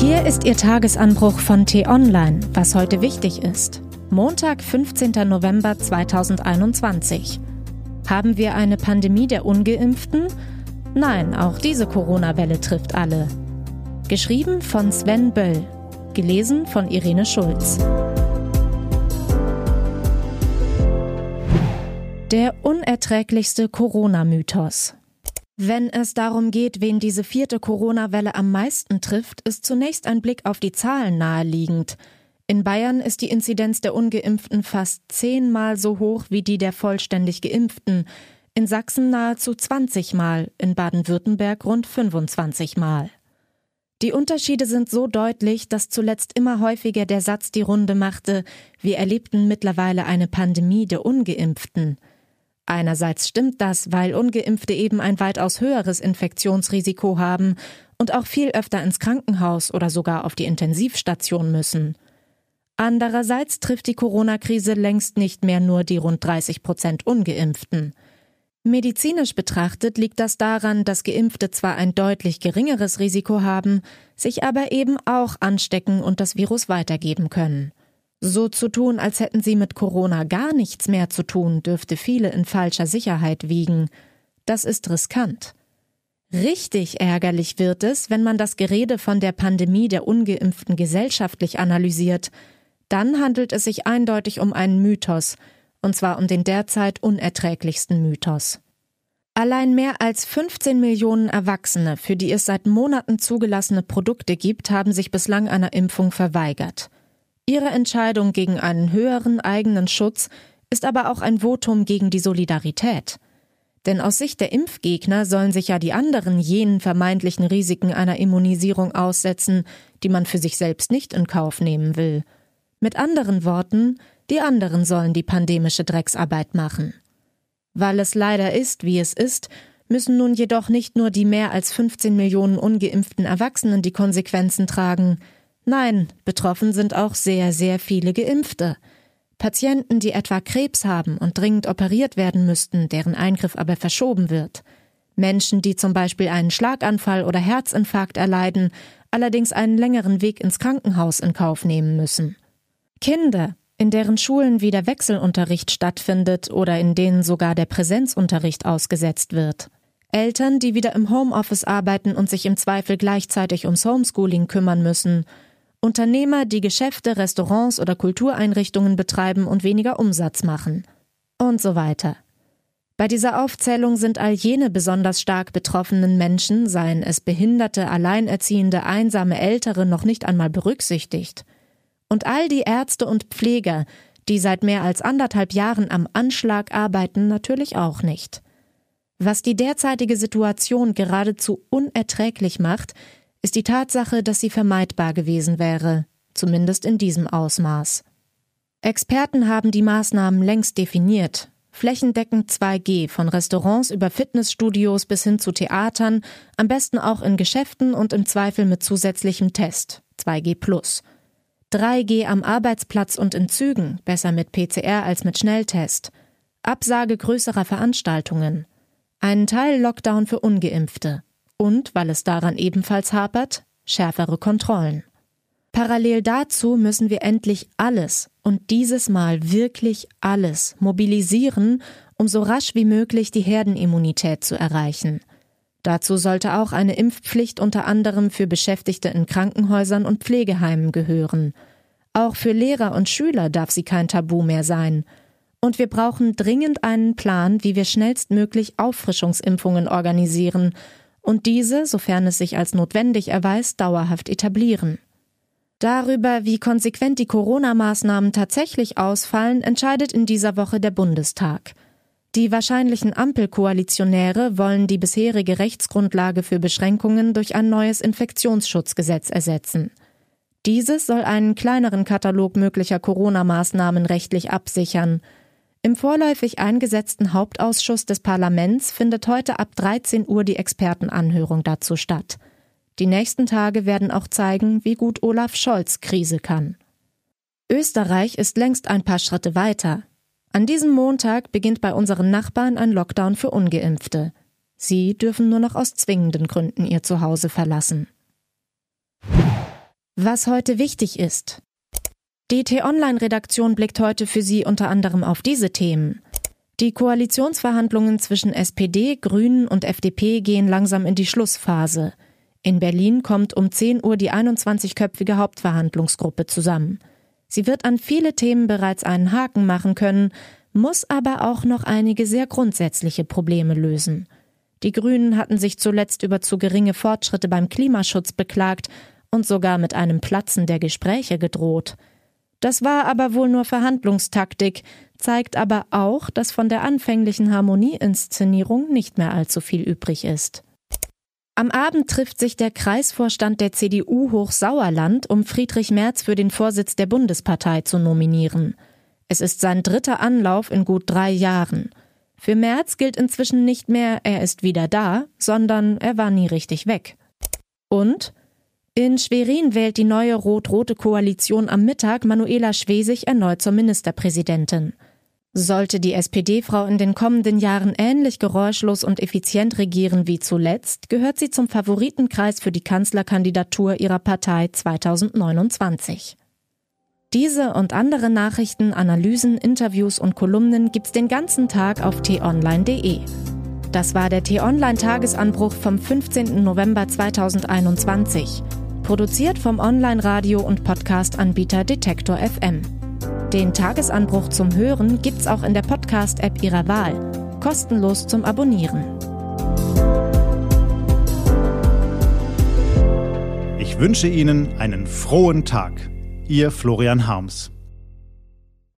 Hier ist Ihr Tagesanbruch von T-Online, was heute wichtig ist. Montag, 15. November 2021. Haben wir eine Pandemie der ungeimpften? Nein, auch diese Corona-Welle trifft alle. Geschrieben von Sven Böll. Gelesen von Irene Schulz. Der unerträglichste Corona-Mythos. Wenn es darum geht, wen diese vierte Corona-Welle am meisten trifft, ist zunächst ein Blick auf die Zahlen naheliegend. In Bayern ist die Inzidenz der ungeimpften fast zehnmal so hoch wie die der vollständig geimpften, in Sachsen nahezu 20 Mal, in Baden-Württemberg rund 25 Mal. Die Unterschiede sind so deutlich, dass zuletzt immer häufiger der Satz die Runde machte, wir erlebten mittlerweile eine Pandemie der ungeimpften. Einerseits stimmt das, weil ungeimpfte eben ein weitaus höheres Infektionsrisiko haben und auch viel öfter ins Krankenhaus oder sogar auf die Intensivstation müssen. Andererseits trifft die Corona-Krise längst nicht mehr nur die rund 30 Prozent ungeimpften. Medizinisch betrachtet liegt das daran, dass Geimpfte zwar ein deutlich geringeres Risiko haben, sich aber eben auch anstecken und das Virus weitergeben können. So zu tun, als hätten sie mit Corona gar nichts mehr zu tun, dürfte viele in falscher Sicherheit wiegen. Das ist riskant. Richtig ärgerlich wird es, wenn man das Gerede von der Pandemie der ungeimpften gesellschaftlich analysiert. Dann handelt es sich eindeutig um einen Mythos, und zwar um den derzeit unerträglichsten Mythos. Allein mehr als 15 Millionen Erwachsene, für die es seit Monaten zugelassene Produkte gibt, haben sich bislang einer Impfung verweigert. Ihre Entscheidung gegen einen höheren eigenen Schutz ist aber auch ein Votum gegen die Solidarität. Denn aus Sicht der Impfgegner sollen sich ja die anderen jenen vermeintlichen Risiken einer Immunisierung aussetzen, die man für sich selbst nicht in Kauf nehmen will. Mit anderen Worten, die anderen sollen die pandemische Drecksarbeit machen. Weil es leider ist, wie es ist, müssen nun jedoch nicht nur die mehr als 15 Millionen ungeimpften Erwachsenen die Konsequenzen tragen, Nein, betroffen sind auch sehr, sehr viele Geimpfte. Patienten, die etwa Krebs haben und dringend operiert werden müssten, deren Eingriff aber verschoben wird. Menschen, die zum Beispiel einen Schlaganfall oder Herzinfarkt erleiden, allerdings einen längeren Weg ins Krankenhaus in Kauf nehmen müssen. Kinder, in deren Schulen wieder Wechselunterricht stattfindet oder in denen sogar der Präsenzunterricht ausgesetzt wird. Eltern, die wieder im Homeoffice arbeiten und sich im Zweifel gleichzeitig ums Homeschooling kümmern müssen, Unternehmer, die Geschäfte, Restaurants oder Kultureinrichtungen betreiben und weniger Umsatz machen. Und so weiter. Bei dieser Aufzählung sind all jene besonders stark betroffenen Menschen, seien es Behinderte, Alleinerziehende, einsame Ältere, noch nicht einmal berücksichtigt. Und all die Ärzte und Pfleger, die seit mehr als anderthalb Jahren am Anschlag arbeiten, natürlich auch nicht. Was die derzeitige Situation geradezu unerträglich macht, ist die Tatsache, dass sie vermeidbar gewesen wäre, zumindest in diesem Ausmaß. Experten haben die Maßnahmen längst definiert. Flächendeckend 2G von Restaurants über Fitnessstudios bis hin zu Theatern, am besten auch in Geschäften und im Zweifel mit zusätzlichem Test 2G 3G am Arbeitsplatz und in Zügen, besser mit PCR als mit Schnelltest. Absage größerer Veranstaltungen. Einen Teil Lockdown für ungeimpfte und, weil es daran ebenfalls hapert, schärfere Kontrollen. Parallel dazu müssen wir endlich alles und dieses Mal wirklich alles mobilisieren, um so rasch wie möglich die Herdenimmunität zu erreichen. Dazu sollte auch eine Impfpflicht unter anderem für Beschäftigte in Krankenhäusern und Pflegeheimen gehören. Auch für Lehrer und Schüler darf sie kein Tabu mehr sein. Und wir brauchen dringend einen Plan, wie wir schnellstmöglich Auffrischungsimpfungen organisieren und diese, sofern es sich als notwendig erweist, dauerhaft etablieren. Darüber, wie konsequent die Corona-Maßnahmen tatsächlich ausfallen, entscheidet in dieser Woche der Bundestag. Die wahrscheinlichen Ampelkoalitionäre wollen die bisherige Rechtsgrundlage für Beschränkungen durch ein neues Infektionsschutzgesetz ersetzen. Dieses soll einen kleineren Katalog möglicher Corona-Maßnahmen rechtlich absichern – im vorläufig eingesetzten Hauptausschuss des Parlaments findet heute ab 13 Uhr die Expertenanhörung dazu statt. Die nächsten Tage werden auch zeigen, wie gut Olaf Scholz Krise kann. Österreich ist längst ein paar Schritte weiter. An diesem Montag beginnt bei unseren Nachbarn ein Lockdown für ungeimpfte. Sie dürfen nur noch aus zwingenden Gründen ihr Zuhause verlassen. Was heute wichtig ist. Die T-Online-Redaktion blickt heute für Sie unter anderem auf diese Themen. Die Koalitionsverhandlungen zwischen SPD, Grünen und FDP gehen langsam in die Schlussphase. In Berlin kommt um 10 Uhr die 21-köpfige Hauptverhandlungsgruppe zusammen. Sie wird an viele Themen bereits einen Haken machen können, muss aber auch noch einige sehr grundsätzliche Probleme lösen. Die Grünen hatten sich zuletzt über zu geringe Fortschritte beim Klimaschutz beklagt und sogar mit einem Platzen der Gespräche gedroht. Das war aber wohl nur Verhandlungstaktik, zeigt aber auch, dass von der anfänglichen Harmonieinszenierung nicht mehr allzu viel übrig ist. Am Abend trifft sich der Kreisvorstand der CDU Hochsauerland, um Friedrich Merz für den Vorsitz der Bundespartei zu nominieren. Es ist sein dritter Anlauf in gut drei Jahren. Für Merz gilt inzwischen nicht mehr, er ist wieder da, sondern er war nie richtig weg. Und in Schwerin wählt die neue rot-rote Koalition am Mittag Manuela Schwesig erneut zur Ministerpräsidentin. Sollte die SPD-Frau in den kommenden Jahren ähnlich geräuschlos und effizient regieren wie zuletzt, gehört sie zum Favoritenkreis für die Kanzlerkandidatur ihrer Partei 2029. Diese und andere Nachrichten, Analysen, Interviews und Kolumnen gibt's den ganzen Tag auf t-online.de. Das war der T-Online-Tagesanbruch vom 15. November 2021. Produziert vom Online-Radio- und Podcast-Anbieter Detektor FM. Den Tagesanbruch zum Hören gibt's auch in der Podcast-App Ihrer Wahl. Kostenlos zum Abonnieren. Ich wünsche Ihnen einen frohen Tag. Ihr Florian Harms.